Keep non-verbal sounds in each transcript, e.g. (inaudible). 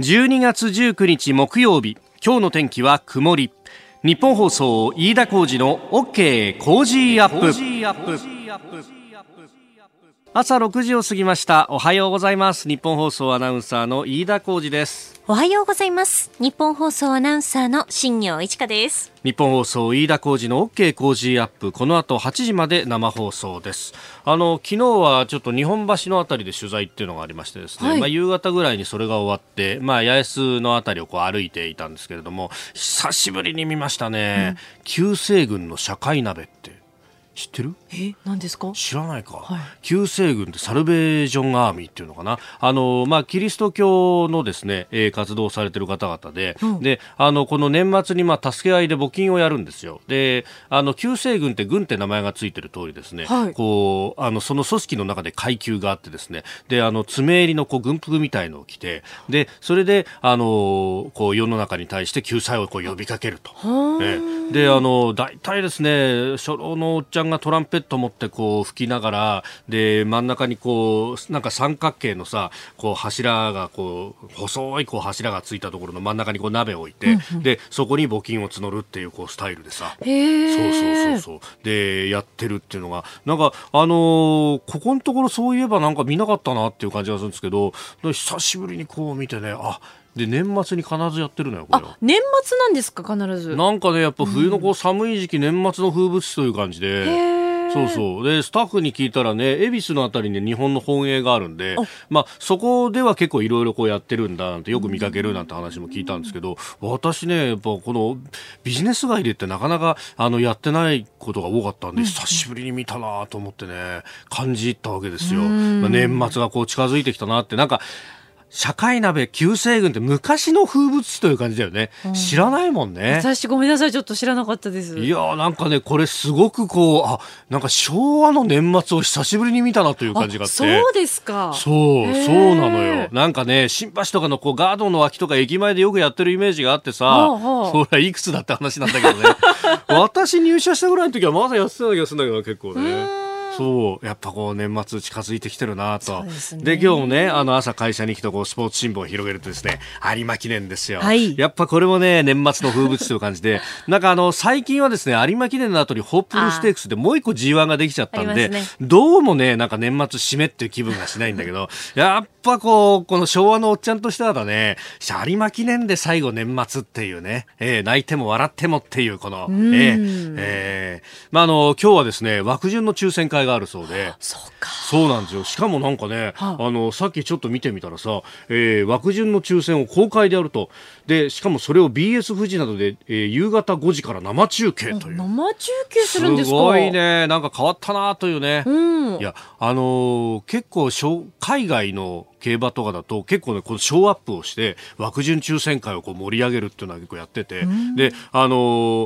12月19日木曜日今日の天気は曇り。ニッポン放送飯田浩司の OK Cozy up。朝6時を過ぎました。おはようございます。ニッポン放送アナウンサーの飯田浩司です。おはようございます。ニッポン放送アナウンサーの新行市佳です。ニッポン放送飯田浩司の OK Cozy up。この後8時まで生放送です。あの昨日はちょっと日本橋のあたりで取材っていうのがありましてですね、はい、まあ夕方ぐらいにそれが終わってまあ八重洲のあたりをこう歩いていたんですけれども久しぶりに見ましたね、うん、救世軍の社会鍋って知ってる？え何ですか？知らないか、はい、旧西軍ってサルベージョンアーミーっていうのかな？あの、まあ、キリスト教のですね、えー、活動されてる方々で、うん、であのこの年末にまあ助け合いで募金をやるんですよ。であの旧西軍って軍って名前がついてる通りですね、はい、こうあのその組織の中で階級があってですねであの爪襟のこう軍服みたいのを着てでそれであのこう世の中に対して救済をこう呼びかけると、え。であの大体ですね初老のおっちゃんがトランペット持ってこう吹きながらで真ん中にこうなんか三角形のさこう柱がこう細いこう柱がついたところの真ん中にこう鍋を置いて、うんうん、でそこに募金を募るっていうこうスタイルでさ。そうそうそうそう。でやってるっていうのが。なんかあのー、ここのところそういえばなんか見なかったなっていう感じがするんですけど久しぶりにこう見てねあで年末に必ずやってるのよこれ年末なんですか必ず。なんかねやっぱ冬のこう寒い時期、年末の風物詩という感じで。そうそう。でスタッフに聞いたらね恵比寿のあたりに日本の本営があるんで、まあ、そこでは結構いろいろこうやってるんだなんてよく見かけるなんて話も聞いたんですけど私ねやっぱこのビジネス街でってなかなかあのやってないことが多かったんで、久しぶりに見たなと思ってね感じたわけですよ、まあ、年末がこう近づいてきたなってなんか社会鍋旧西軍って昔の風物詩という感じだよね、うん、知らないもんね。私ごめんなさいちょっと知らなかったです。いやなんかねこれすごくこうあなんか昭和の年末を久しぶりに見たなという感じがあって。そうですか。そうそうなのよ。なんかね新橋とかのこうガードの脇とか駅前でよくやってるイメージがあってさ、それいくつだって話なんだけどね。(laughs) 私入社したぐらいの時はまだやってた気がするんだけど結構ねそうやっぱこう年末近づいてきてるなと。で、ね、今日もねあの朝会社に来てこうスポーツ新聞を広げるとですね有馬記念ですよ、はい、やっぱこれもね年末の風物詩という感じで。(laughs) なんかあの最近はですね有馬記念の後にホップルステークスでもう一個 G1 ができちゃったんで、ね、どうもねなんか年末締めっていう気分がしないんだけどやっぱこうこの昭和のおっちゃんとしてはだね有馬記念で最後年末っていうね、えー、泣いても笑ってもっていうこの、えーえー、まああの今日はですね枠順の抽選会があるそうで。そうなんですよ。しかもなんかね、はあ、あのさっきちょっと見てみたらさ、えー、枠順の抽選を公開でやると。でしかもそれを BS 富士などで、えー、夕方5時から生中継という。生中継するんですすごいね。なんか変わったなというね、うん、いやあのー、結構海外の競馬とかだと結構ねこのショーアップをして枠順抽選会をこう盛り上げるっていうのは結構やってて、であの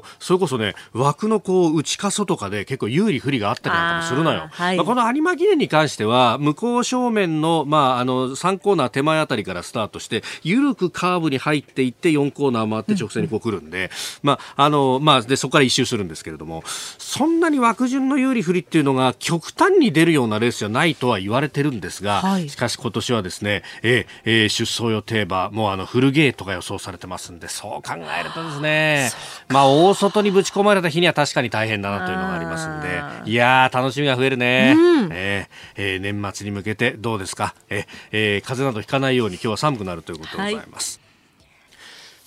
ー、それこそね枠のこう内か外かで結構有利不利があったりなんかもするのよ。はい、まあ、この有馬記念に関しては向こう正面のまああの3コーナー手前あたりからスタートして緩くカーブに入っていって4コーナー回って直線にこう来るんで、うん、まああのまあでそこから一周するんですけれどもそんなに枠順の有利不利っていうのが極端に出るようなレースじゃないとは言われてるんですが、はい、しかし今年はですね、えーえー、出走予定馬、もうあのフルゲートが予想されてますんで、そう考えるとですね、まあ大外にぶち込まれた日には確かに大変だなというのがありますんで、いやー、楽しみが増えるね。うん、えー、えー、年末に向けてどうですか、えーえー、風邪などひかないように今日は寒くなるということでございます。はい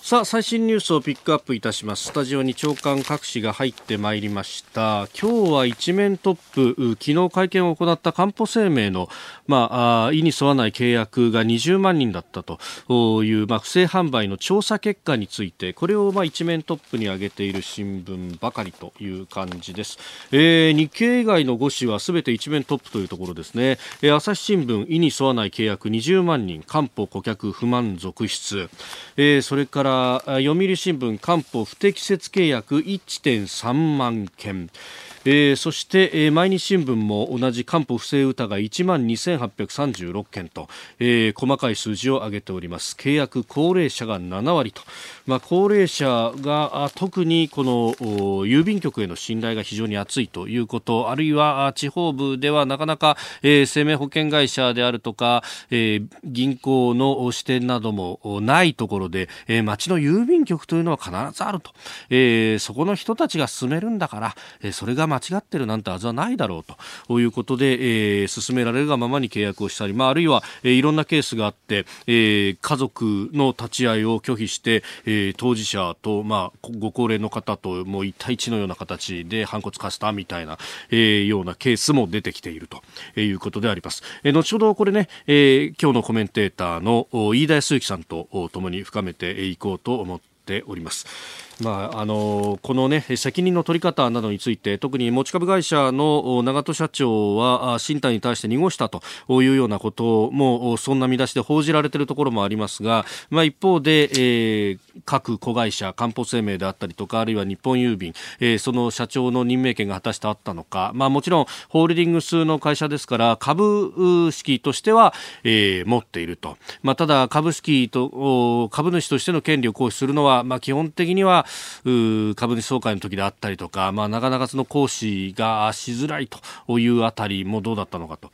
さあ最新ニュースをピックアップいたします。スタジオに長官各紙が入ってまいりました。今日は一面トップ昨日会見を行ったかんぽ生命のまあ意に沿わない契約が20万人だったというまあ不正販売の調査結果についてこれをまあ一面トップに挙げている新聞ばかりという感じです、えー、日経以外の5紙はすべて一面トップというところですね、えー、朝日新聞意に沿わない契約20万人官報顧客不満続出、えー、それから読売新聞官報不適切契約1.3万件。えー、そして、えー、毎日新聞も同じ官報不正疑い1万2836件と、えー、細かい数字を上げております。契約高齢者が7割と、まあ、高齢者が特にこの郵便局への信頼が非常に厚いということあるいは地方部ではなかなか、えー、生命保険会社であるとか、えー、銀行の支店などもないところで、えー、町の郵便局というのは必ずあると、えー、そこの人たちが進めるんだから、えー、それが間違ってるなんてはずはないだろうということで、えー、進められるがままに契約をしたり、まあ、あるいは、えー、いろんなケースがあって、えー、家族の立ち会いを拒否して、えー、当事者と、まあ、ご高齢の方ともう一対一のような形で反骨化したみたいな、えー、ようなケースも出てきているということであります。えー、後ほどこれね、えー、今日のコメンテーターの飯田康之さんと共に深めていこうと思ってております。まあ、あのこの、ね、責任の取り方などについて特に持ち株会社の長門社長は新谷に対して濁したというようなこともそんな見出しで報じられているところもありますが、まあ、一方で、えー、各子会社官報生命であったりとかあるいは日本郵便、えー、その社長の任命権が果たしてあったのか、まあ、もちろんホールディングスの会社ですから株式としては、えー、持っていると、まあ、ただ株式と株主としての権利を行使するのは、まあ、基本的には株主総会の時であったりとか、まあ、なかなかその行使がしづらいというあたりもどうだったのかと。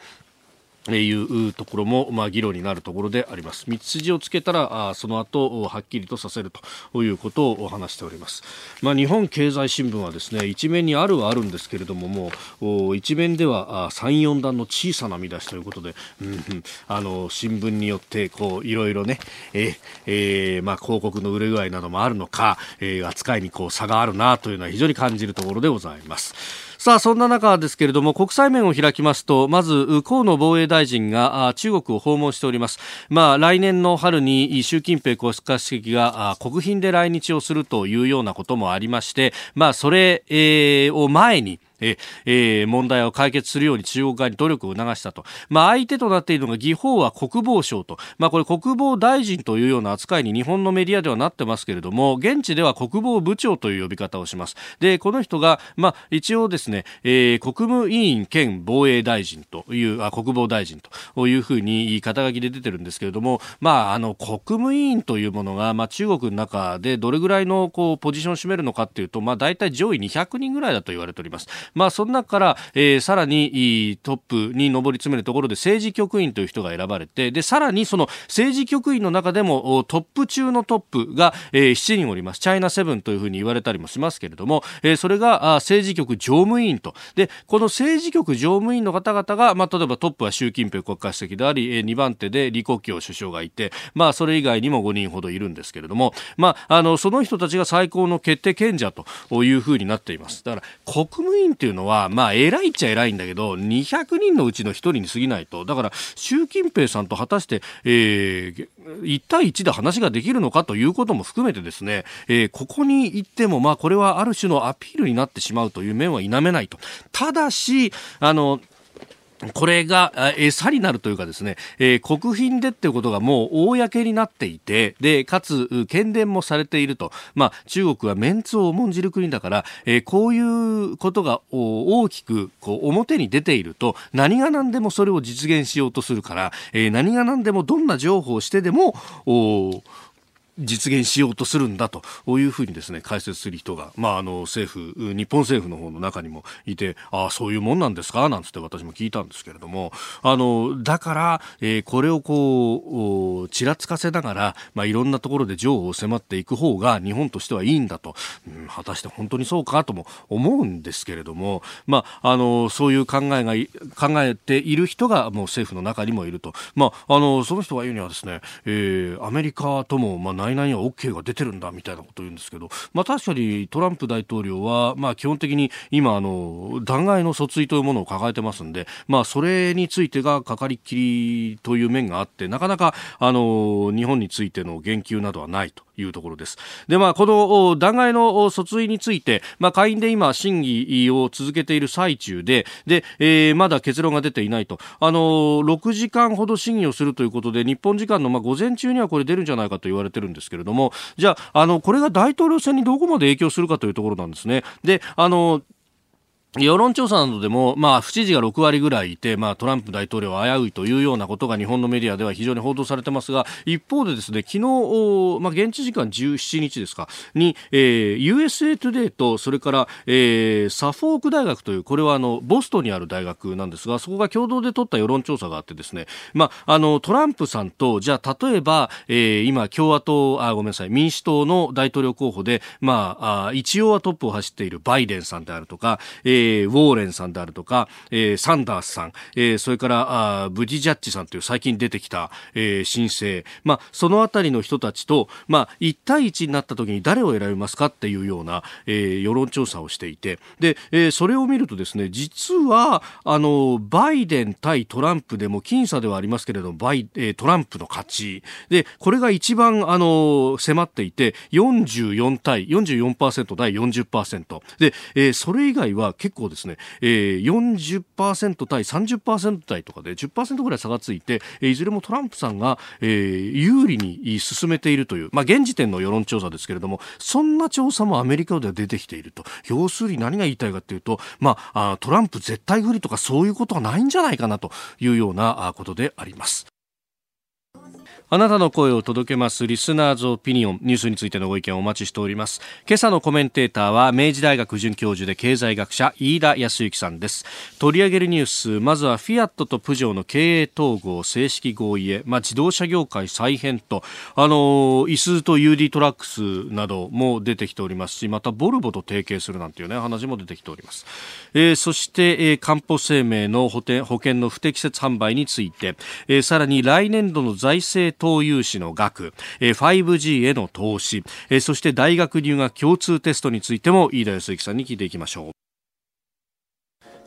いうところも、まあ、議論になるところであります。道筋をつけたら、あその後、はっきりとさせるということを話しております。まあ、日本経済新聞はですね、一面にあるはあるんですけれども、もう、一面では3、4段の小さな見出しということで、うん、あの、新聞によって、こう、いろいろね、ええー、まあ、広告の売れ具合などもあるのか、えー、扱いにこう差があるなというのは非常に感じるところでございます。さあ、そんな中ですけれども、国際面を開きますと、まず、河野防衛大臣が中国を訪問しております。まあ、来年の春に習近平国家主席が国賓で来日をするというようなこともありまして、まあ、それ、を前に、ええー、問題を解決するように中国側に努力を促したと。まあ、相手となっているのが、義法は国防省と。まあ、これ国防大臣というような扱いに日本のメディアではなってますけれども、現地では国防部長という呼び方をします。で、この人が、まあ、一応ですね、えー、国務委員兼防衛大臣という、あ、国防大臣というふうに肩書きで出てるんですけれども、まあ、あの、国務委員というものが、まあ、中国の中でどれぐらいの、こう、ポジションを占めるのかっていうと、まあ、大体上位200人ぐらいだと言われております。まあ、その中から、えー、さらにトップに上り詰めるところで政治局員という人が選ばれて、で、さらにその政治局員の中でもトップ中のトップが、えー、7人おります。チャイナセブンというふうに言われたりもしますけれども、えー、それが政治局常務委員と。で、この政治局常務委員の方々が、まあ、例えばトップは習近平国家主席であり、えー、2番手で李克強首相がいて、まあ、それ以外にも5人ほどいるんですけれども、まあ、あの、その人たちが最高の決定権者というふうになっています。だから、国務委員っていうのは、まあ、偉いっちゃ偉いんだけど、200人のうちの1人に過ぎないと。だから、習近平さんと果たして、えー、1対1で話ができるのかということも含めてですね、えー、ここに行っても、まあ、これはある種のアピールになってしまうという面は否めないと。ただし、あの、これが餌になるというかですね、えー、国賓でっていうことがもう公になっていて、で、かつ、喧伝もされていると。まあ、中国はメンツを重んじる国だから、えー、こういうことが大きく、こう、表に出ていると、何が何でもそれを実現しようとするから、えー、何が何でもどんな情報をしてでも、実現しようとするんだというふうにですね解説する人が、まあ、あの政府日本政府の方の中にもいてああそういうもんなんですか？なんつって私も聞いたんですけれども。あのだから、えー、これをこうちらつかせながら、まあ、いろんなところで情報を迫っていく方が日本としてはいいんだと、うん、果たして本当にそうかとも思うんですけれども、まあ、あのそういう考えが考えている人がもう政府の中にもいると、まあ、あのその人が言うにはですね、えー、アメリカとも、まあ内々には OK が出てるんだみたいなことを言うんですけど、まあ、確かにトランプ大統領は、まあ、基本的に今あの弾劾の訴追というものを抱えてますんで、まあ、それについてがかかりきりという面があってなかなかあの日本についての言及などはないと。いうところです。で、まあ、この弾劾の訴追について、まあ、下院で今、審議を続けている最中で、で、えー、まだ結論が出ていないと。あの6時間ほど審議をするということで、日本時間のまあ午前中にはこれ出るんじゃないかと言われてるんですけれども、じゃあ、あの、これが大統領選にどこまで影響するかというところなんですね。で、あの、世論調査などでも、まあ、不支持が6割ぐらいいて、まあ、トランプ大統領は危ういというようなことが日本のメディアでは非常に報道されてますが、一方でですね、昨日、まあ、現地時間17日ですか、に、えー、USA トゥデイと、それから、えー、サフォーク大学という、これはあの、ボストンにある大学なんですが、そこが共同で取った世論調査があってですね、まあ、あの、トランプさんと、じゃあ、例えば、えー、今、共和党、あ、ごめんなさい、民主党の大統領候補で、まあ、あ一応はトップを走っているバイデンさんであるとか、えーー、ウォーレンさんであるとか、えー、サンダースさん、えー、それからあブティジェッジさんという最近出てきた、えー、新星、まあ、そのあたりの人たちと、まあ、1対1になった時に誰を選びますかっていうような、えー、世論調査をしていて。で、えー、それを見るとですね実はあのバイデン対トランプでも僅差ではありますけれどもバイ、えー、トランプの勝ち。でこれが一番あの迫っていて44対44%対40%で、えー、それ以外は結構ですね、えー、40%対30%対とかで10%ぐらい差がついて、えー、いずれもトランプさんが、えー、有利に進めているという、まあ、現時点の世論調査ですけれども、そんな調査もアメリカでは出てきていると。要するに何が言いたいかというと、まあ、トランプ絶対不利とかそういうことはないんじゃないかなというようなことであります。あなたの声を届けますリスナーズオピニオンニュースについてのご意見をお待ちしております。今朝のコメンテーターは明治大学准教授で経済学者飯田康之さんです。取り上げるニュースまずはフィアットとプジョーの経営統合正式合意へ、まあ、自動車業界再編とあのイスと UD トラックスなども出てきておりますしまたボルボと提携するなんていうね話も出てきております、えー、そして、えー、かんぽ生命の保険保険の不適切販売について、えー、さらに来年度の財政投融資の額、5G への投資、そして大学入学共通テストについても飯田康之さんに聞いていきましょう。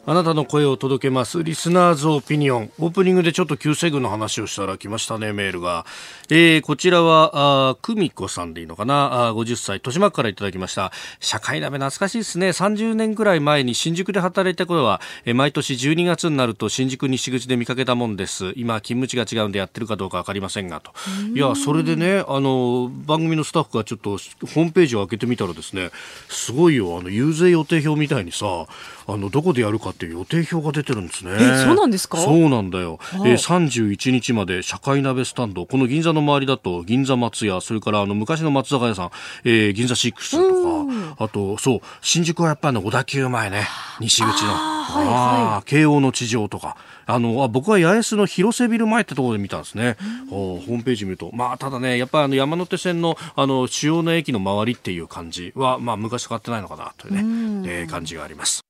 あなたの声を届けます。リスナーズオピニオン。オープニングでちょっと救世軍の話をしたら来ましたね、メールが。えー、こちらは、あ久美子さんでいいのかな？あ ?50 歳、豊島区からいただきました。社会鍋懐かしいですね。30年くらい前に新宿で働いた頃は、えー、毎年12月になると新宿西口で見かけたもんです。今、勤務地が違うんでやってるかどうかわかりませんが、と。いや、それでね、あの、番組のスタッフがちょっとホームページを開けてみたらですね、すごいよ、あの、遊説予定表みたいにさ、あのどこでやるかって予定表が出てるんですね。えそうなんですか？そうなんだよ。えー、31日まで社会鍋スタンド、この銀座の周りだと銀座松屋、それからあの昔の松坂屋さん、えー、銀座シックスとか、あとそう、新宿はやっぱり小田急前ね、西口の。あ、はいはい、慶応の地上とか。あのあ僕は八重洲の広瀬ビル前ってところで見たんですね、ホームページ見ると、まあ、ただね、やっぱりあの山手線のあの主要な駅の周りっていう感じは、まあ、昔変わってないのかなというね、えー、感じがあります。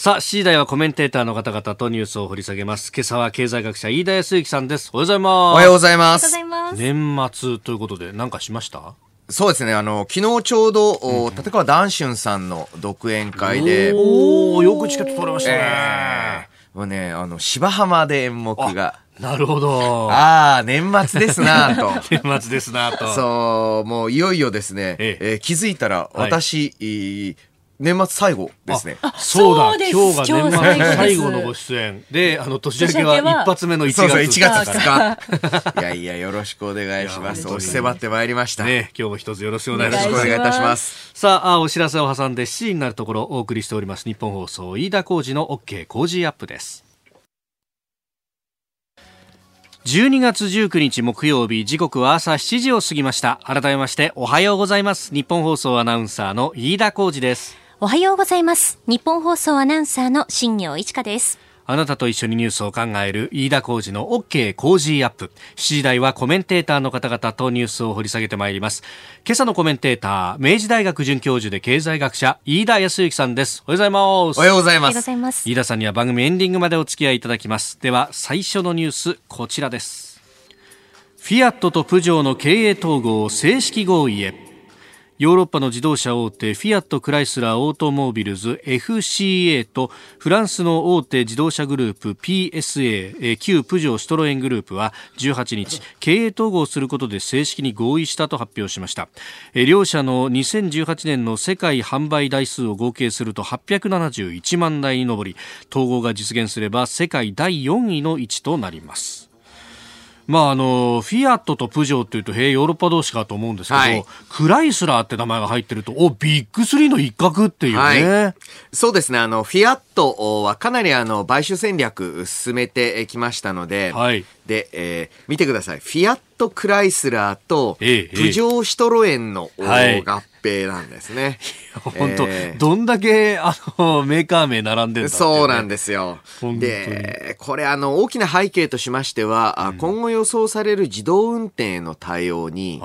さあ、7時台はコメンテーターの方々とニュースを掘り下げます。今朝は経済学者飯田康之さんです。おはようございます。おはようございます。年末ということで何かしました？そうですね、あの、昨日ちょうど、うん、立川談春さんの独演会で。おおよくチケット取れましたね。えー、もうね、あの、芝浜で演目が。なるほど。ああ、年末ですなと。(laughs) 年末ですなと。そう、もういよいよですね、えええー、気づいたら私、はい年末最後ですね。そうだ、今日が年末最後のご出演で、あの年明けは一発目の1月。そうそう、1月2日。いやいや、よろしくお願いします。押し迫ってまいりました。ね、今日も一つよろしくお願いします。よろしくお願いいたします。さあ、お知らせを挟んで7時になるところお送りしております。日本放送、飯田浩二の OK 工事アップです。12月19日木曜日時刻は朝7時を過ぎました改めましておはようございます日本放送アナウンサーの飯田浩二ですおはようございます。日本放送アナウンサーの新業一華です。あなたと一緒にニュースを考える飯田浩二の OK 工事アップ。7時台はコメンテーターの方々とニュースを掘り下げてまいります。今朝のコメンテーター、明治大学准教授で経済学者、飯田康之さんです。おはようございます。おはようございます。ます。飯田さんには番組エンディングまでお付き合いいただきます。では、最初のニュース、こちらです。フィアットとプジョーの経営統合正式合意へ。ヨーロッパの自動車大手フィアット・クライスラー・オートモービルズ FCA とフランスの大手自動車グループ PSA 旧プジョー・シトロエングループは18日経営統合することで正式に合意したと発表しました。両社の2018年の世界販売台数を合計すると871万台に上り統合が実現すれば世界第4位の位置となります。まあ、あの、フィアットとプジョーっていうと、へえ、ヨーロッパ同士かと思うんですけど、はい、クライスラーって名前が入ってると、お、ビッグスリーの一角っていうね。はい、そうですね。あの、フィアットはかなりあの、買収戦略進めてきましたので、はい。で、えー、見てください。フィアットクライスラーと、プジョーシトロエンの合併なんですね。本当、えー、どんだけ、あの、メーカー名並んでるんだ、ね、そうなんですよ。で、これ、あの、大きな背景としましては、うん、今後予想される自動運転への対応に、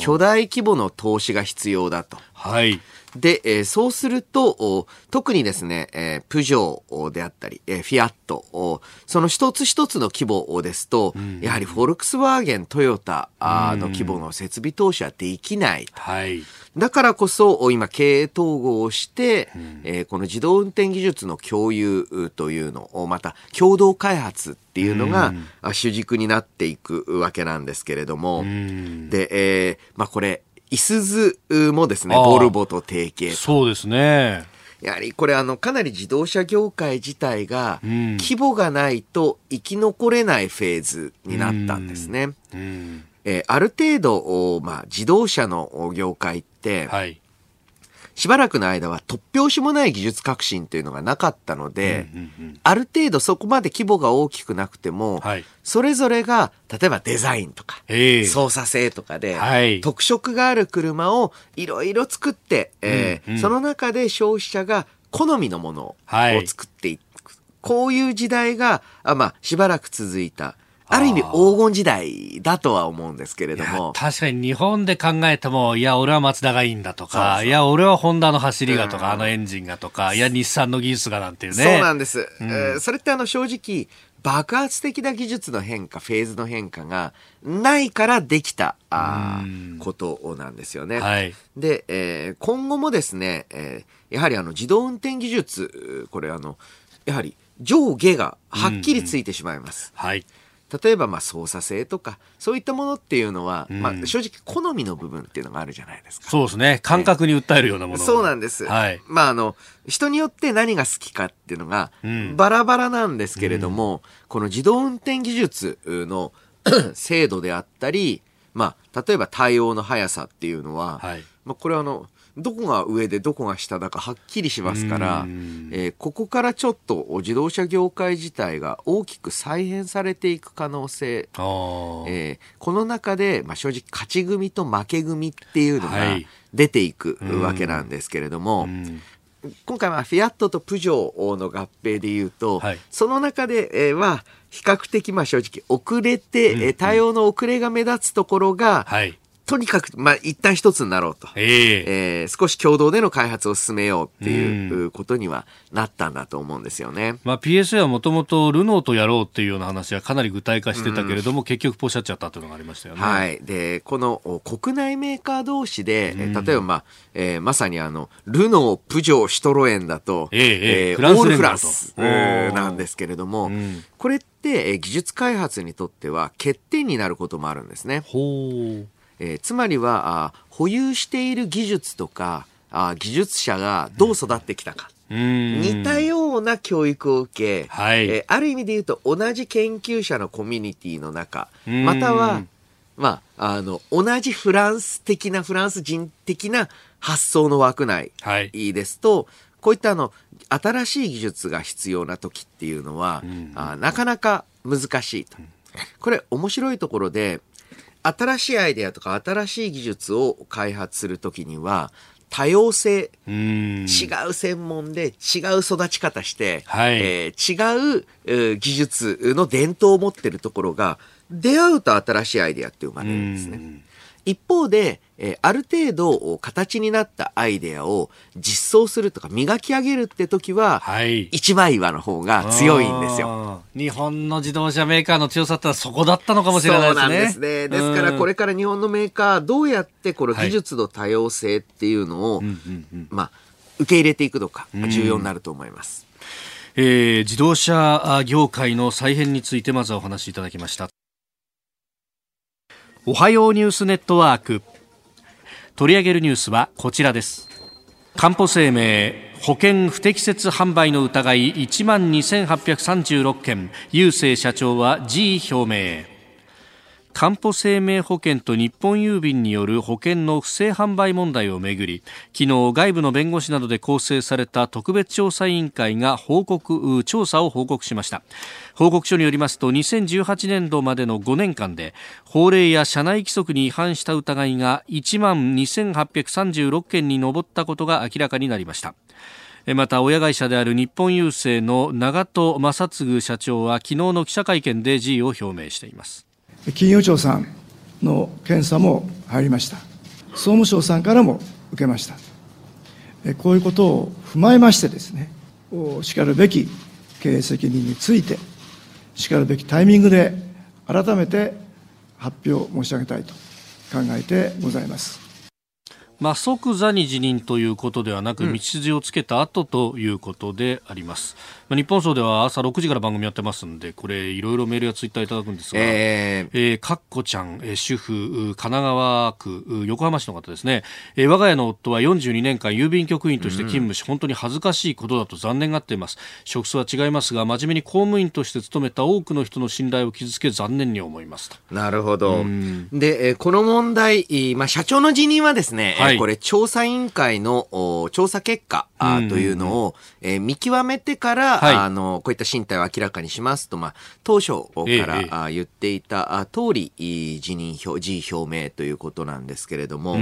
巨大規模の投資が必要だと。はい。で、えー、そうすると、特にですね、えー、プジョーであったり、えー、フィアット、その一つ一つの規模ですと、うん、やはりフォルクスワーゲン、トヨタの規模の設備投資はできない。はい。だからこそ、今、経営統合をして、うん、えー、この自動運転技術の共有というのを、また共同開発っていうのが、主軸になっていくわけなんですけれども、で、えー、まあこれ、いすずもですね、ボルボと提携そうですね。やはりこれあのかなり自動車業界自体が規模がないと生き残れないフェーズになったんですね。えー、ある程度、まあ、自動車の業界って、はい、しばらくの間は突拍子もない技術革新というのがなかったので、うんうんうん、ある程度そこまで規模が大きくなくても、はい、それぞれが、例えばデザインとか、操作性とかで、はい、特色がある車をいろいろ作って、えー、うんうん、その中で消費者が好みのものを作っていく。こういう時代が、あまあ、しばらく続いた。ある意味黄金時代だとは思うんですけれども。確かに日本で考えても、いや、俺はマツダがいいんだとか、いや、俺はホンダの走りがとか、あのエンジンがとか、いや、日産の技術がなんていうね。そうなんです。うん、えー、それってあの正直、爆発的な技術の変化、フェーズの変化がないからできたあことなんですよね。はい、で、えー、今後もですね、えー、やはりあの自動運転技術、これあの、やはり上下がはっきりついてしまいます。うんうん、はい。例えばまあ操作性とかそういったものっていうのは、うん、まあ、正直好みの部分っていうのがあるじゃないですか。そうですね。感覚に訴えるようなもの、そうなんです、はい、まああの人によって何が好きかっていうのがバラバラなんですけれども、うん、この自動運転技術の (clears throat) 精度であったり、まあ、例えば対応の速さっていうのは、はい、まあ、これはあのどこが上でどこが下だかはっきりしますから、えー、ここからちょっと自動車業界自体が大きく再編されていく可能性、えー、この中で、まあ、正直勝ち組と負け組っていうのが出ていくわけなんですけれども、はい今回はフィアットとプジョーの合併でいうと、はい、その中で、えー、は比較的まあ正直遅れて、うん。うん、対応の遅れが目立つところが、はい、とにかく、まあ、一旦一つになろうと。えー、えー、少し共同での開発を進めようっていうことにはなったんだと思うんですよね。まあ、PSA はもともとルノーとやろうっていうような話はかなり具体化してたけれども、結局ポシャっちゃったというのがありましたよね。はい。で、この国内メーカー同士で、例えば、まあ、えー、まさにあの、ルノー、プジョー、シトロエンだと、えー、えー、オールフランスなんですけれども、これって、技術開発にとっては欠点になることもあるんですね。ほう。えー、つまりはあ保有している技術とかあ技術者がどう育ってきたか、うん、似たような教育を受け、はい。えー、ある意味で言うと同じ研究者のコミュニティの中または、まあ、あの同じフランス的なフランス人的な発想の枠内ですと、はい、こういったあの新しい技術が必要な時っていうのは、うん、あなかなか難しいと。これ面白いところで新しいアイデアとか新しい技術を開発するときには、多様性、違う専門で違う育ち方して、はい、えー、違う、えー、技術の伝統を持ってるところが出会うと新しいアイデアって生まれるんですね。一方で、えー、ある程度形になったアイデアを実装するとか磨き上げるって時は、はい、一枚岩の方が強いんですよ。日本の自動車メーカーの強さってそこだったのかもしれないですね。そうなんですね。ですからこれから日本のメーカーどうやってこの技術の多様性っていうのを、はい、まあ、受け入れていくのか重要になると思います。えー、自動車業界の再編についてまずはお話しいただきました。おはようニュースネットワーク。取り上げるニュースはこちらです。かんぽ生命保険不適切販売の疑い1万2836件。郵政社長は辞意表明。かんぽ生命保険と日本郵便による保険の不正販売問題をめぐり昨日外部の弁護士などで構成された特別調査委員会が報告調査を報告しました。報告書によりますと2018年度までの5年間で法令や社内規則に違反した疑いが1万2836件に上ったことが明らかになりました。また親会社である日本郵政の長戸正嗣社長は昨日の記者会見で辞意を表明しています。金融庁さんの検査も入りました。総務省さんからも受けました。こういうことを踏まえましてですねしかるべき経営責任についてしかるべきタイミングで改めて発表申し上げたいと考えてございます。まあ、即座に辞任ということではなく、道筋をつけた後ということであります。まあ、日本総では朝6時から番組やってますんで、これ、いろいろメールやツイッターいただくんですが、えー、えー、かっこちゃん、えー、主婦、神奈川区、横浜市の方ですね、えー、我が家の夫は42年間郵便局員として勤務し、うん、本当に恥ずかしいことだと残念がっています。職種は違いますが、真面目に公務員として勤めた多くの人の信頼を傷つけ、残念に思いますと。なるほど。で、えー、この問題、まあ、社長の辞任はですね、はい、これ、調査委員会の調査結果というのを、えー、見極めてから、はい、あの、こういった進退を明らかにしますと、まあ、当初から、ええ、言っていた通り、辞任表、辞意表明ということなんですけれども、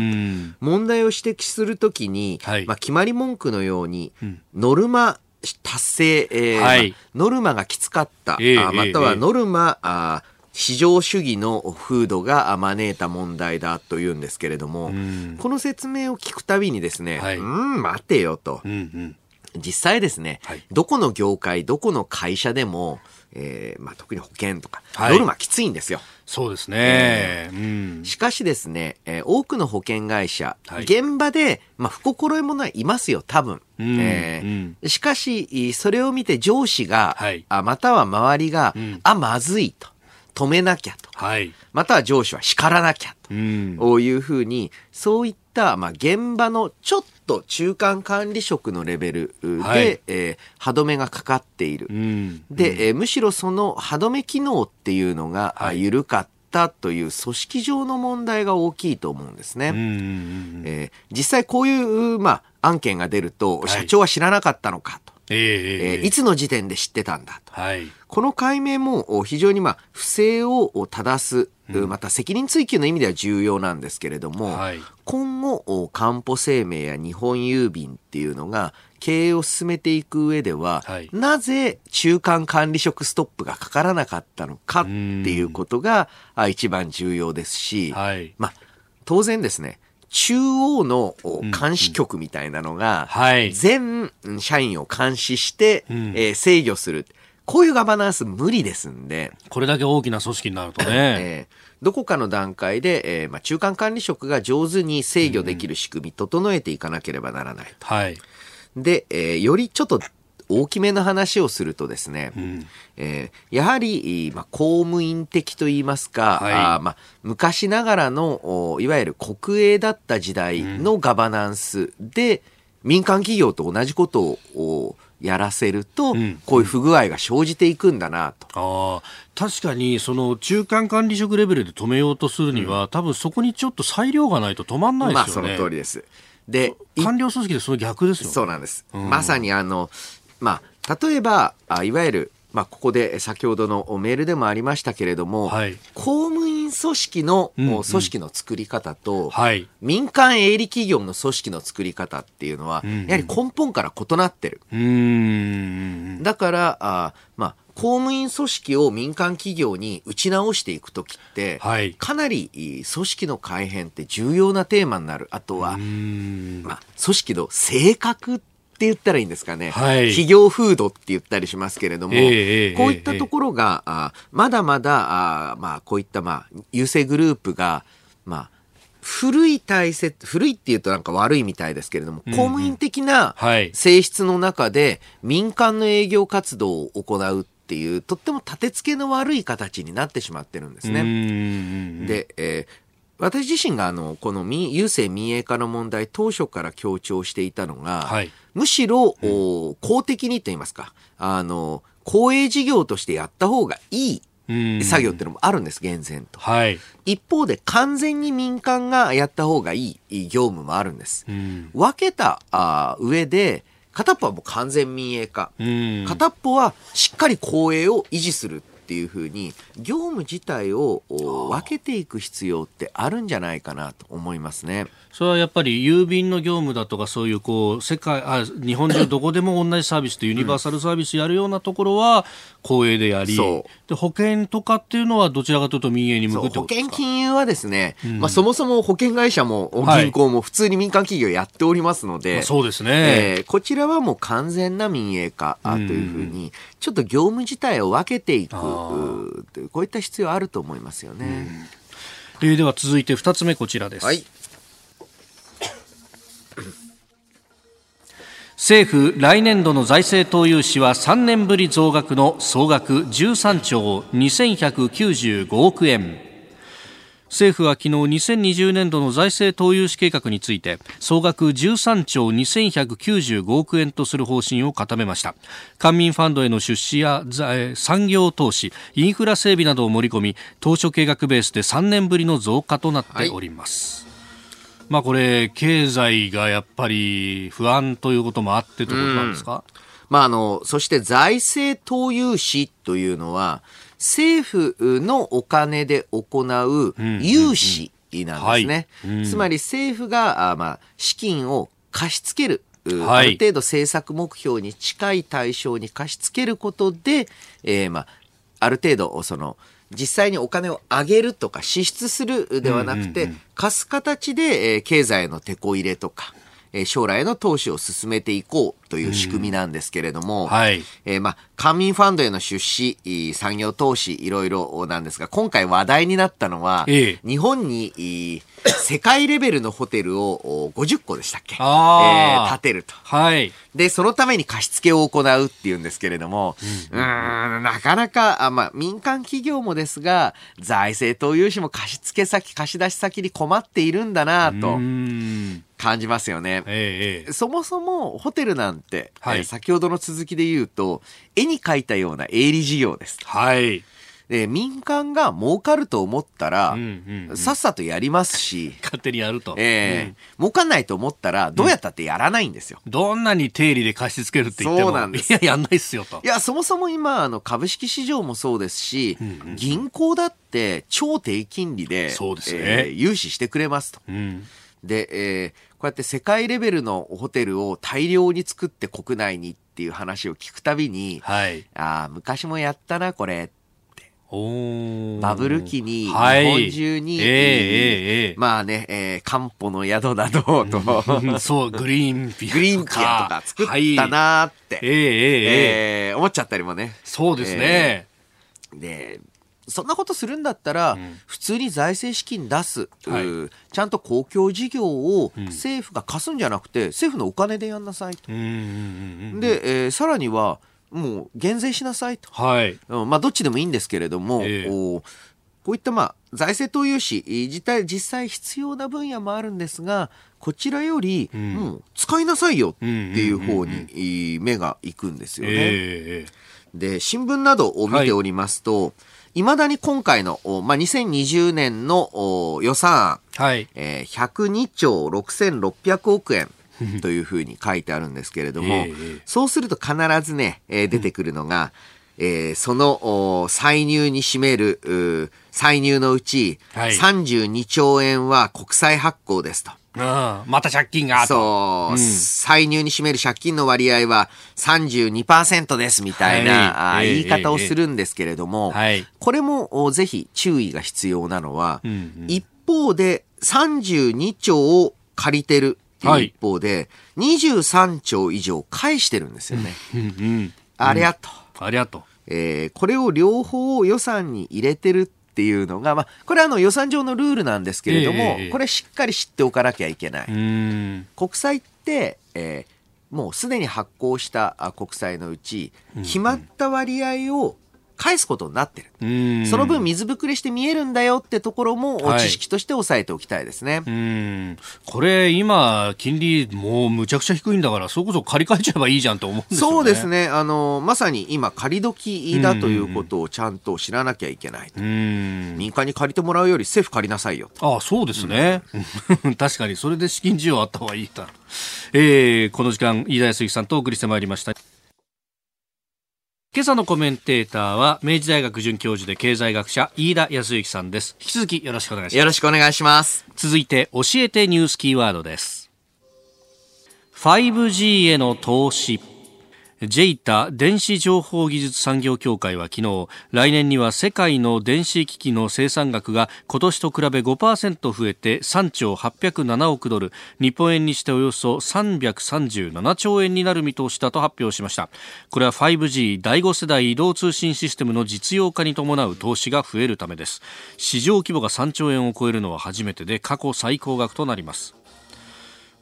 問題を指摘するときに、はい、まあ、決まり文句のように、うん、ノルマ達成、えーはい、ノルマがきつかった、えー、またはノルマ、あ市場主義の風土が招いた問題だというんですけれども、この説明を聞くたびにですね、はい、うん、待てよと。うんうん。実際ですね、はい、どこの業界、どこの会社でも、えーまあ、特に保険とか、ノルマきついんですよ。そうですね、えー。うん、しかしですね、えー、多くの保険会社、はい、現場で、まあ、不心得者はいますよ、多分。うん、えー。うん、しかし、それを見て上司が、はい、あまたは周りが、あ、まずいと。止めなきゃと。はい、または上司は叱らなきゃと。いうふうに、そういった、まあ、現場のちょっと中間管理職のレベルで、はい、えー、歯止めがかかっている。うん、で、えー、むしろその歯止め機能っていうのが、はい、緩かったという組織上の問題が大きいと思うんですね。えー、実際こういう、まあ、案件が出ると、社長は知らなかったのかと。えー、えー、いつの時点で知ってたんだと。はい、この解明も非常にまあ不正を正す、また責任追及の意味では重要なんですけれども、はい、今後、かんぽ生命や日本郵便っていうのが経営を進めていく上では、はい、なぜ中間管理職ストップがかからなかったのかっていうことが一番重要ですし、はい、まあ当然ですね、中央の監視局みたいなのが、全社員を監視して、え制御する。こういうガバナンス無理ですんで。これだけ大きな組織になるとね。(laughs) えーどこかの段階で、えーまあ、中間管理職が上手に制御できる仕組み、整えていかなければならない。はい。で、えー、よりちょっと大きめの話をするとですね、うん、えー、やはり、まあ、公務員的といいますか、はい、あまあ、昔ながらのいわゆる国営だった時代のガバナンスで、うん、民間企業と同じことをやらせると、うん、こういう不具合が生じていくんだなと。あ確かに、その中間管理職レベルで止めようとするには、多分そこにちょっと裁量がないと止まんないですよね。まあ、その通りです。で、官僚組織でその逆ですよ、ね、そうなんです。まさにあの、まあ、例えば、あいわゆる、まあ、ここで先ほどのメールでもありましたけれども、はい、公務員組織の、組織の作り方と、はい、民間営利企業の組織の作り方っていうのは、うんうん、やはり根本から異なってる。だから、あまあ、公務員組織を民間企業に打ち直していくときって、はい、かなり組織の改変って重要なテーマになる。あとは、まあ、組織の性格ってって言ったらいいんですかね、はい、企業風土って言ったりしますけれども、えー、こういったところが、あまだまだあ、まあ、こういった、まあ、郵政グループが、まあ、古い体制、古いっていうとなんか悪いみたいですけれども、公務員的な性質の中で民間の営業活動を行うっていう、とっても立て付けの悪い形になってしまってるんですね。で、えー、私自身があのこの郵政民営化の問題当初から強調していたのが、はい、むしろ、うん、公的にと言いますかあの公営事業としてやった方がいい作業っていうのもあるんです、厳然と。はい、一方で完全に民間がやった方がいい業務もあるんです。うん、分けたあ上で、片っぽはもう完全民営化、うん、片っぽはしっかり公営を維持するっていうふうに業務自体を分けていく必要ってあるんじゃないかなと思いますね。それはやっぱり郵便の業務だとかそういうこう世界あ日本中 (coughs) どこでも同じサービスとユニバーサルサービスやるようなところは公営でやり、う。ん、で保険とかっていうのはどちらかというと民営に向くって保険金融はですね、うん、まあ、そもそも保険会社も銀行も普通に民間企業やっておりますので、はい、そうですね、えー、こちらはもう完全な民営化というふうに、ちょっと業務自体を分けていくこういった必要あると思いますよね。うん、えー、では続いて2つ目こちらです。はい (coughs) 政府来年度の財政投融資は3年ぶり増額の総額13兆2195億円政府は昨日2020年度の財政投融資計画について総額13兆2195億円とする方針を固めました。官民ファンドへの出資や産業投資インフラ整備などを盛り込み当初計画ベースで3年ぶりの増加となっております、はい。まあこれ、経済がやっぱり不安ということもあってということなんですか、まああの、そして財政投融資というのは、政府のお金で行う融資なんですね。つまり政府が、あまあ、資金を貸し付ける。はい、ある程度政策目標に近い対象に貸し付けることで、えー、まあ、ある程度、その、実際にお金を上げるとか支出するではなくて、貸す形で、えー、経済の手こ入れとか、え将来の投資を進めていこうという仕組みなんですけれども、はい、えー、まあ、官民ファンドへの出資、産業投資、いろいろなんですが、今回話題になったのは、え日本に世界レベルのホテルを50個でしたっけ、えー、建てると。はい。で、そのために貸付を行うっていうんですけれども、うん、ん、なかなか、あまあ、民間企業もですが、財政投融資も貸付先、貸し出し先に困っているんだなと。感じますよね、ええ、そもそもホテルなんて、はい、先ほどの続きで言うと絵に描いたような営利事業です。はい。で民間が儲かると思ったら、さっさとやりますし勝手にやると、えー、うん、儲かんないと思ったらどうやったってやらないんですよ、うん、どんなに定理で貸し付けるって言ってもそうなんです。いややんないっすよと。いやそもそも今あの株式市場もそうですし、うんうん、銀行だって超低金利でそうですね、えー、融資してくれますと、うん、で、えー、こうやって世界レベルのホテルを大量に作って国内にっていう話を聞くたびに、はい、ああ昔もやったなこれおバブル期に日本中に、はい、えー、えー、まあね、えー、漢方の宿などと、そう、グリーンピアグリーンピアとか作ったなって、はい、えー、えー、えー、思っちゃったりもね。そうですね。えー、で、そんなことするんだったら、うん、普通に財政資金出す、はい、ちゃんと公共事業を政府が貸すんじゃなくて、うん、政府のお金でやんなさいと。で、えー、さらには、もう減税しなさいと、はい。うん、まあ、どっちでもいいんですけれども、えー、こういったまあ財政投融資自体実際必要な分野もあるんですがこちらより、うん、もう使いなさいよっていう方に目がいくんですよね。えー、で新聞などを見ておりますと、はいいまだに今回の、まあ、2020年の予算案、はい。えー、102兆6600億円というふうに書いてあるんですけれども、そうすると必ずね、えー、出てくるのが、えー、その歳入に占める歳入のうち、はい、32兆円は国債発行ですと。また借金がそう、うん、歳入に占める借金の割合は32%ですみたいな、はい、言い方をするんですけれども、はい、これもぜひ注意が必要なのは、うんうん、一方で32兆を借りてるっていう一方で、はい、23兆以上返してるんですよね。うんうん、ありゃと。ありゃと。えー、これを両方予算に入れてるっていうのが、まあ、これはあの予算上のルールなんですけれども、えー、これしっかり知っておかなきゃいけない。国債って、えー、もうすでに発行した国債のうち、決まった割合を返すことになってる。その分水ぶくれして見えるんだよってところも、知識として押さえておきたいですね。うんこれ今、金利もうむちゃくちゃ低いんだから、それこそ借り換えちゃえばいいじゃんと思うんですよね。そうですね。あの、まさに今、借り時だということをちゃんと知らなきゃいけない。民間に借りてもらうより政府借りなさいよ。ああ、そうですね。(laughs) 確かに、それで資金需要あった方がいいだ。えー、この時間、飯田康之さんとお送りしてまいりました。今朝のコメンテーターは明治大学准教授で経済学者飯田康之さんです。引き続きよろしくお願いします。よろしくお願いします。続いて教えてニュースキーワードです。5G への投資 JEITA 電子情報技術産業協会は昨日来年には世界の電子機器の生産額が今年と比べ5%増えて3兆807億ドル。日本円にしておよそ337兆円になる見通しだと発表しました。これは 5G 第5世代移動通信システムの実用化に伴う投資が増えるためです。市場規模が3兆円を超えるのは初めてで過去最高額となります。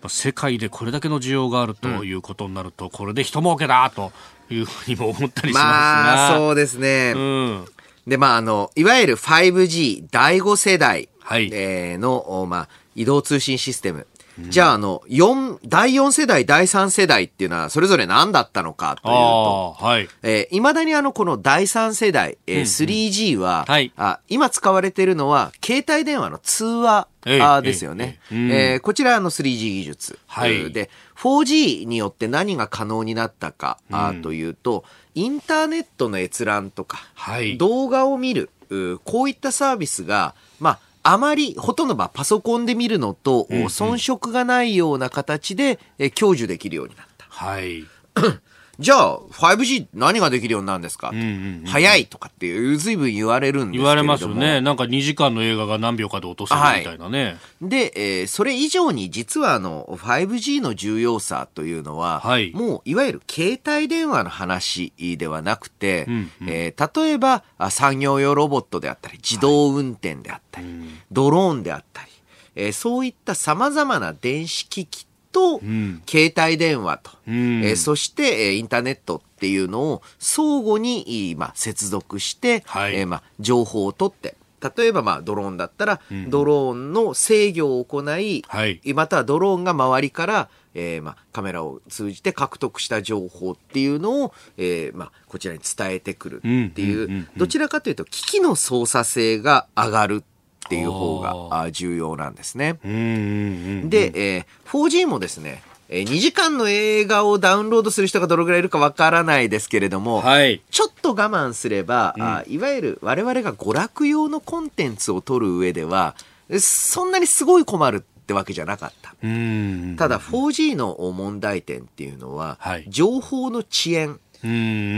世界でこれだけの需要があるということになると、うん、これで人儲けだというふうにも思ったりしますが、まあ、そうですね。うん、で、まあ、あの、いわゆる 5G 第5世代、はい、えー、の、まあ、移動通信システム。じゃあ、あの、四、第4世代、第3世代っていうのは、それぞれ何だったのかというと、はい。えー、未だにあの、この第3世代、えー、3G は、はい。あ、今使われているのは、携帯電話の通話、あですよね。えー、えー、こちらの 3G 技術。はい。で、4G によって何が可能になったか、あというと、インターネットの閲覧とか、はい、動画を見る、こういったサービスが、まあ、あまりほとんどまあパソコンで見るのと遜色がないような形で享受できるようになった。はい。(laughs) じゃあ 5G 何ができるようになるんですか、うんうんうん、早いとかっていう随分言われるんですけ言われますよね。なんか2時間の映画が何秒かで落とせるみたいなね、はい、で、えー、それ以上に実はあの 5G の重要さというのは、はい、もういわゆる携帯電話の話ではなくて、うんうん、えー、例えば産業用ロボットであったり自動運転であったり、はい、ドローンであったり、えー、そういったさまざまな電子機器と、携帯電話と、うん、えー、そして、えインターネットっていうのを相互に、まあ、接続して、はい、えー、まあ、情報を取って、例えばまあドローンだったら、ドローンの制御を行い、はい、またはドローンが周りから、えー、まあカメラを通じて獲得した情報っていうのを、えー、まあこちらに伝えてくるっていう,、どちらかというと機器の操作性が上がるっていう方が重要なんですね。で、えー、4G もですね、2時間の映画をダウンロードする人がどのぐらいいるかわからないですけれども、はい、ちょっと我慢すれば、うん、あいわゆる我々が娯楽用のコンテンツを撮る上では、そんなにすごい困るってわけじゃなかった。ただ 4G の問題点っていうのは、はい、情報の遅延、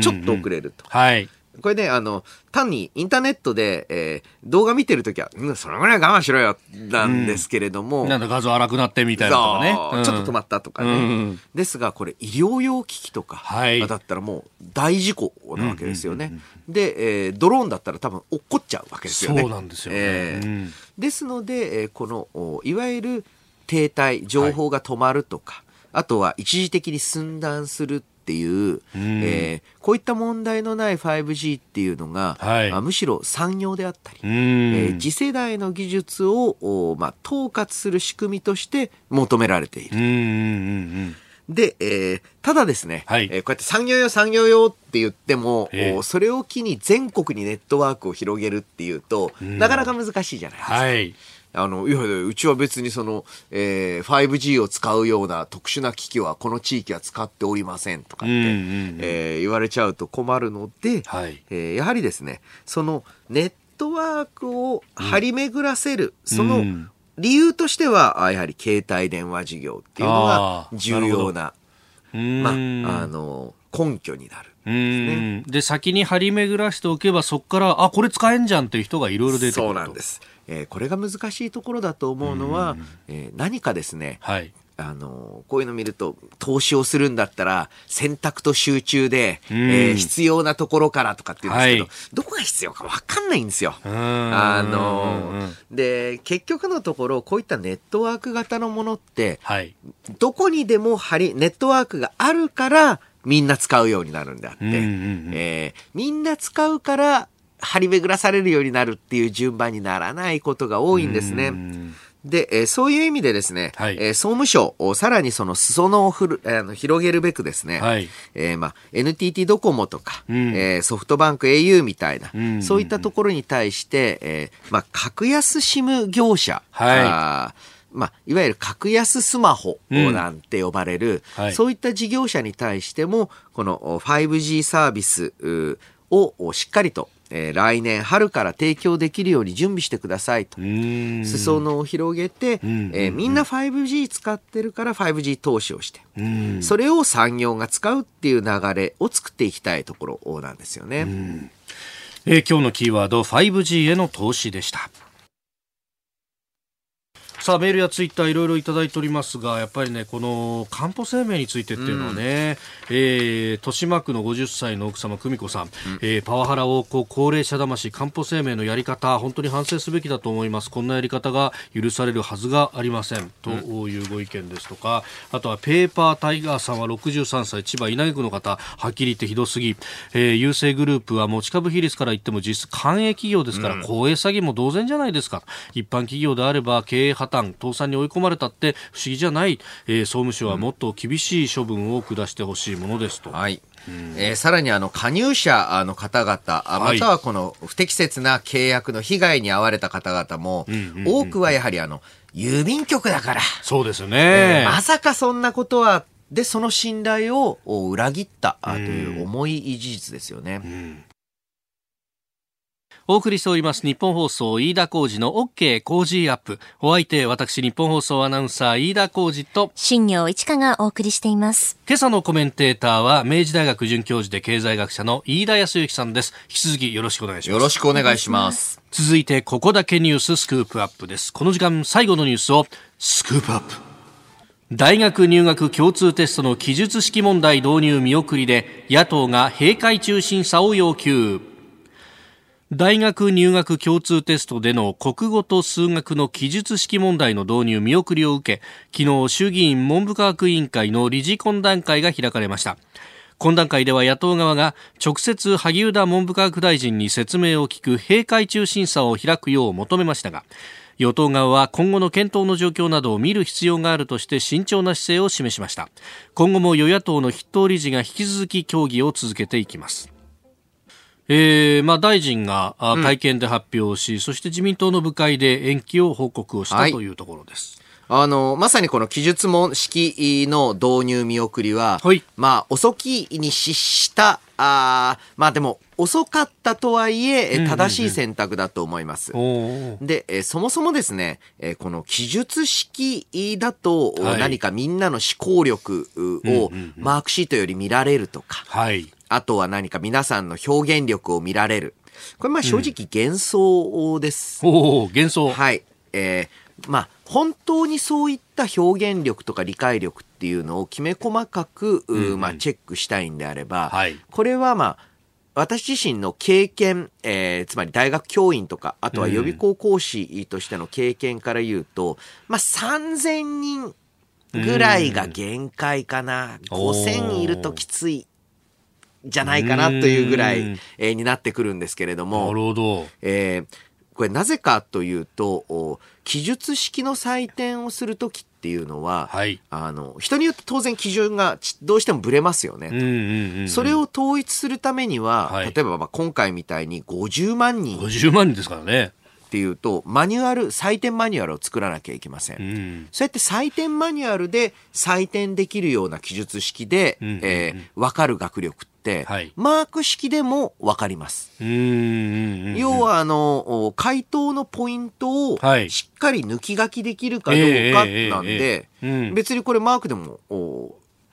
ちょっと遅れると。はいこれね、あの、単にインターネットで、えー、動画見てるときは、うん、それぐらい我慢しろよ、なんですけれども。うん、なんだ画像荒くなってみたいなとかね。うん、ちょっと止まったとかね。うん、ですが、これ医療用機器とか、はい、だったらもう大事故なわけですよね。で、えー、ドローンだったら多分落っこっちゃうわけですよね。そうなんですよね。えー、ですので、えー、この、いわゆる停滞、情報が止まるとか、はい、あとは一時的に寸断するっていう、うん、えー、こういった問題のない 5G っていうのが、はい、まあ、むしろ産業であったり、えー、次世代の技術を、まあ、統括する仕組みとして求められている。うんうんうんで、えー、ただですね、はい、えー、こうやって産業用産業用って言っても、えー、それを機に全国にネットワークを広げるっていうと、なかなか難しいじゃないですか。はいあの、いやいや、うちは別にその、えー、5G を使うような特殊な機器はこの地域は使っておりませんとかって、うんうんうん、えー、言われちゃうと困るので、はい、えー、やはりですね、そのネットワークを張り巡らせる、うん、その理由としては、やはり携帯電話事業っていうのが重要な、まあ、あの、根拠になる。でね、で先に張り巡らしておけばそこからあこれ使えんじゃんっていう人がいろいろ出てくるそうなんです。えー、これが難しいところだと思うのは、えー、何かですね、はい、あのこういうの見ると投資をするんだったら選択と集中で、うん、えー、必要なところからとかって言うんですけど、はい、どこが必要か分かんないんですよ。あので結局のところこういったネットワーク型のものって、はい、どこにでも張りネットワークがあるからみんな使うようになるんであって、うんうんうん、えー、みんな使うから張り巡らされるようになるっていう順番にならないことが多いんですね。で、えー、そういう意味でですね、はい、えー、総務省、さらにその裾野をふる、えー、広げるべくですね、はい、えー、まあ、NTT ドコモとか、うん、えー、ソフトバンク au みたいな、うんうんうん、そういったところに対して、えー、まあ、格安 SIM 業者、はい、まあ、いわゆる格安スマホなんて呼ばれる、うんはい、そういった事業者に対しても、この 5G サービスをしっかりとえー、来年春から提供できるように準備してくださいと。裾野を広げて、えー、みんな 5G 使ってるから 5G 投資をして、それを産業が使うっていう流れを作っていきたいところなんですよね。えー、今日のキーワード 5G への投資でした。さあメールやツイッターいろいろいただいておりますがやっぱりねこのかんぽ生命についてっていうのはね、うん、えー、豊島区の50歳の奥様久美子さん、うん、えー、パワハラをこう高齢者魂かんぽ生命のやり方本当に反省すべきだと思います。こんなやり方が許されるはずがありません。というご意見ですとか、あとはペーパータイガーさんは63歳千葉稲毛区の方。はっきり言ってひどすぎ、えー、郵政グループは持ち株比率から言っても実質官営企業ですから、うん、公営詐欺も同然じゃないですか。一般企業であれば経営破綻倒産に追い込まれたって不思議じゃない、えー、総務省はもっと厳しい処分を下してほしいものですと。はい。えー、さらにあの加入者の方々、またはこの不適切な契約の被害に遭われた方々も、多くはやはりあの郵便局だから。そうですよね、えー、まさかそんなことはで、その信頼を裏切ったという重い事実ですよね。うんお送りしております日本放送飯田浩二の OK 工事アップ。お相手私日本放送アナウンサー飯田浩二と新業一華がお送りしています。今朝のコメンテーターは明治大学准教授で経済学者の飯田康之さんです。引き続きよろしくお願いします。よろしくお願いします。続いてここだけニューススクープアップです。この時間最後のニュースをスクープアップ。大学入学共通テストの記述式問題導入見送りで野党が閉会中審査を要求大学入学共通テストでの国語と数学の記述式問題の導入見送りを受け昨日衆議院文部科学委員会の理事懇談会が開かれました。懇談会では野党側が直接萩生田文部科学大臣に説明を聞く閉会中審査を開くよう求めましたが与党側は今後の検討の状況などを見る必要があるとして慎重な姿勢を示しました。今後も与野党の筆頭理事が引き続き協議を続けていきます。えーまあ、大臣が会見で発表し、うん、そして自民党の部会で延期を報告をした、はい、というところです。あの、まさにこの記述問式の導入見送りは、はい、まあ、遅きに失した、あまあでも、遅かったとはいえ、正しい選択だと思います。で、えそもそもですね、えこの記述式だと、何かみんなの思考力をマークシートより見られるとか、はい、あとは何か皆さんの表現力を見られる。これまあ正直幻想です。うん、お幻想。はい。えー、まあ本当にそういった表現力とか理解力っていうのをきめ細かく、うんうん、まあチェックしたいんであれば、はい、これはまあ私自身の経験、えー、つまり大学教員とか、あとは予備校講師としての経験から言うと、うん、まあ3000人ぐらいが限界かな。5000いるときついじゃないかなというぐらい、えー、になってくるんですけれども。なるほど。えー、これなぜかというと、記述式の採点をするときっていうのは、はい、あの人によって当然基準がどうしてもぶれますよね。それを統一するためには、はい、例えばまあ今回みたいに50万人。50万人ですからね。っていうとマニュアル採点マニュアルを作らなきゃいけません、うん、そうやって採点マニュアルで採点できるような記述式で、うんうんうん、えー、分かる学力、はい、マーク式でも分かります。要は、あの、回答のポイントをしっかり抜き書きできるかどうかなんで、別にこれマークでも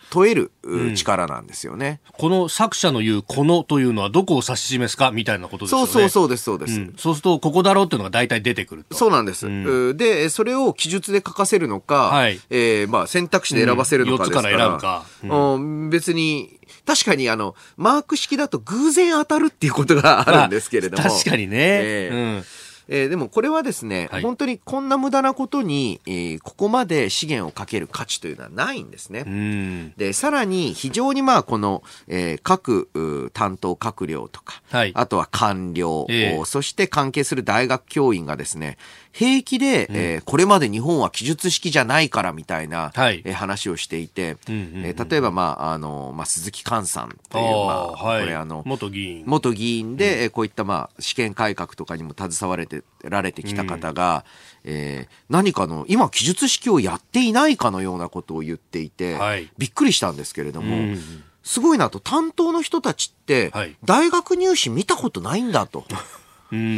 問える力なんですよね、うん、この作者の言うこのというのはどこを指し示すかみたいなことですよね。そうそうそうです、そうです、うん、そうすると、ここだろうっていうのが大体出てくると。そうなんです。うん、で、それを記述で書かせるのか、はい、えー、まあ選択肢で選ばせるのかですから。4つから選ぶか。うん、別に、確かにあの、マーク式だと偶然当たるっていうことがあるんですけれども。確かにね。えー、うんえー、でもこれはですね、はい、本当にこんな無駄なことに、えー、ここまで資源をかける価値というのはないんですね。で、さらに非常にまあこの、えー、各担当閣僚とか、はい、あとは官僚、えー、そして関係する大学教員がですね、平気で、うん、えー、これまで日本は記述式じゃないからみたいな、はい、えー、話をしていて、え例えば、まあ、あの、まあ、鈴木寛さんっていう、まあ、はい、これあの、元議員。元議員で、うん、こういった、まあ、試験改革とかにも携われて、られてきた方が、うん、えー、何かの、今、記述式をやっていないかのようなことを言っていて、はい、びっくりしたんですけれども、うんすごいなと、担当の人たちって、大学入試見たことないんだと。(laughs) うんうんう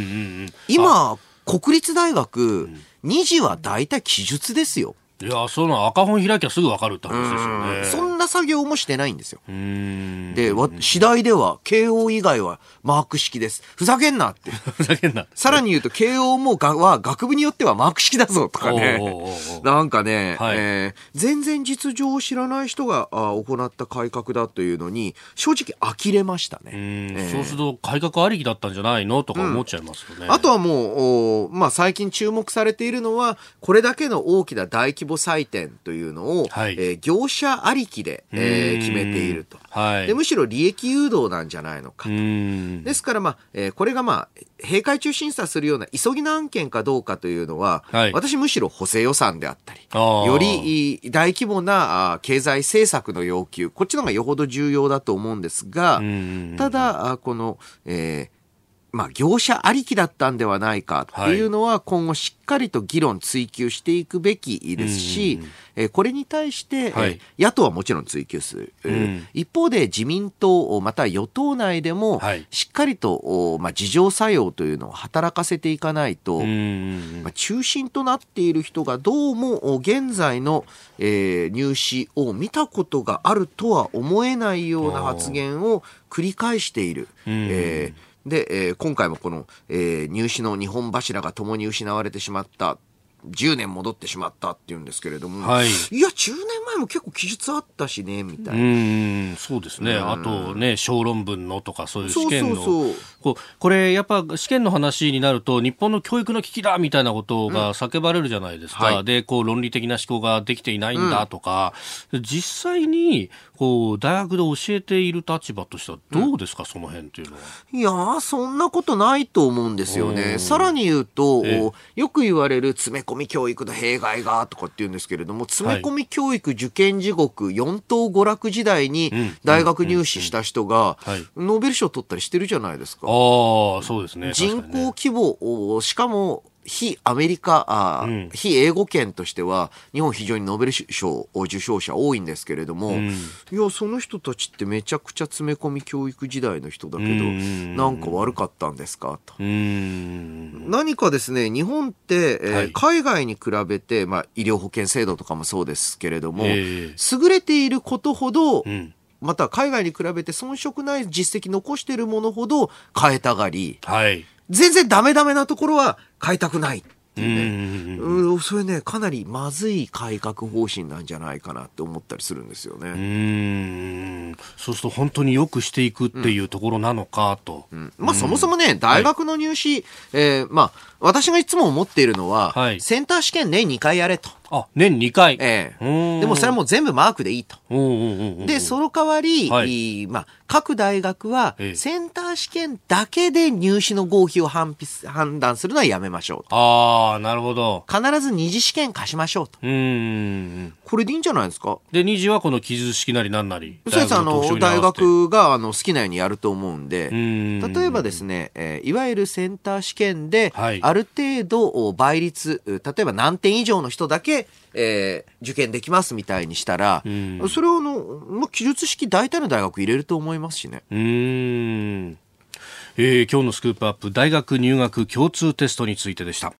ん、今、国立大学、2次は大体記述ですよ。いや、その赤本開きゃすぐ分かるって話ですよね。そんな作業もしてないんですよ。で、次第では、慶応以外はマーク式です。ふざけんなって。ふざけんな。さらに言うと、慶応もがは学部によってはマーク式だぞとかね。なんかね、はい、えー、全然実情を知らない人があ行った改革だというのに、正直呆れましたね。えー、そうすると、改革ありきだったんじゃないのとか思っちゃいますよね。うん、あとはもう、まあ最近注目されているのは、これだけの大きな大規模採点というのを、はい、えー、業者ありきで、えー、決めていると、はい、で。むしろ利益誘導なんじゃないのかと。ですから、まあ、えー、これがまあ、閉会中審査するような急ぎの案件かどうかというのは、はい、私むしろ補正予算であったり、より大規模な経済政策の要求、こっちの方がよほど重要だと思うんですが、ただ、この、えーまあ、業者ありきだったんではないかっていうのは今後しっかりと議論追及していくべきですし、えこれに対して、はい、野党はもちろん追及する、うん、一方で自民党また与党内でもしっかりと、まあ、自浄作用というのを働かせていかないと、まあ、中心となっている人がどうも現在の、えー、入試を見たことがあるとは思えないような発言を繰り返している。えーで、えー、今回もこの、えー、入試の日本柱が共に失われてしまった。10年戻ってしまったっていうんですけれども、はい、いや、10年前も結構記述あったしね、みたいな。うんそうですね。あとね、小論文のとか、そういう試験の。そうここれ、やっぱ試験の話になると、日本の教育の危機だみたいなことが叫ばれるじゃないですか。うんはい、で、こう、論理的な思考ができていないんだとか、うん、実際に、こう、大学で教えている立場としてはどうですか、うん、その辺っていうのは。いやそんなことないと思うんですよね。さらに言うと、よく言われる詰め込み教育の弊害がとかって言うんですけれども、詰め込み教育受験地獄4等娯楽時代に大学入試した人が、ノーベル賞取ったりしてるじゃないですか。ああ、そうですね。人口規模、しかも非アメリカ、あうん、非英語圏としては、日本非常にノーベル賞受賞者多いんですけれども、うん、いや、その人たちってめちゃくちゃ詰め込み教育時代の人だけど、ん。なんか悪かったんですか？と。何かですね、日本って、えーはい、海外に比べて、まあ、医療保険制度とかもそうですけれども、えー、優れていることほど、うん。また海外に比べて遜色ない実績残しているものほど変えたがり、はい、全然ダメダメなところは変えたくない。っていうね、うん、それねかなりまずい改革方針なんじゃないかなって思ったりするんですよね。うん。そうすると本当によくしていくっていうところなのかと、うん、まあ、そもそもね大学の入試、はい、えー、まあ私がいつも思っているのは、はい、センター試験年2回やれと。あ、年2回。ええ。でもそれはもう全部マークでいいと。で、その代わり、はい、まあ、各大学は、センター試験だけで入試の合否を判判断するのはやめましょうと。ああ、なるほど。必ず二次試験貸しましょうと。うん。これでいいんじゃないですか？で、二次はこの記述式なりなんなり。そうです。あの、大学があの好きなようにやると思うんで、ん例えばですね、えー、いわゆるセンター試験で、はい、ある程度倍率、例えば何点以上の人だけ、えー、受験できますみたいにしたら、それをの、まあ、記述式大体の大学入れると思いますしね。うん。えー、今日のスクープアップ大学入学共通テストについてでした。